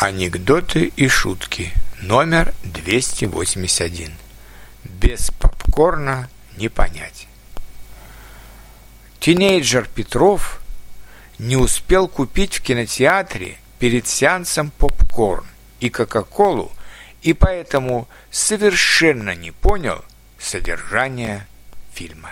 Анекдоты и шутки. Номер 281. Без попкорна не понять. Тинейджер Петров не успел купить в кинотеатре перед сеансом попкорн и кока-колу, и поэтому совершенно не понял содержание фильма.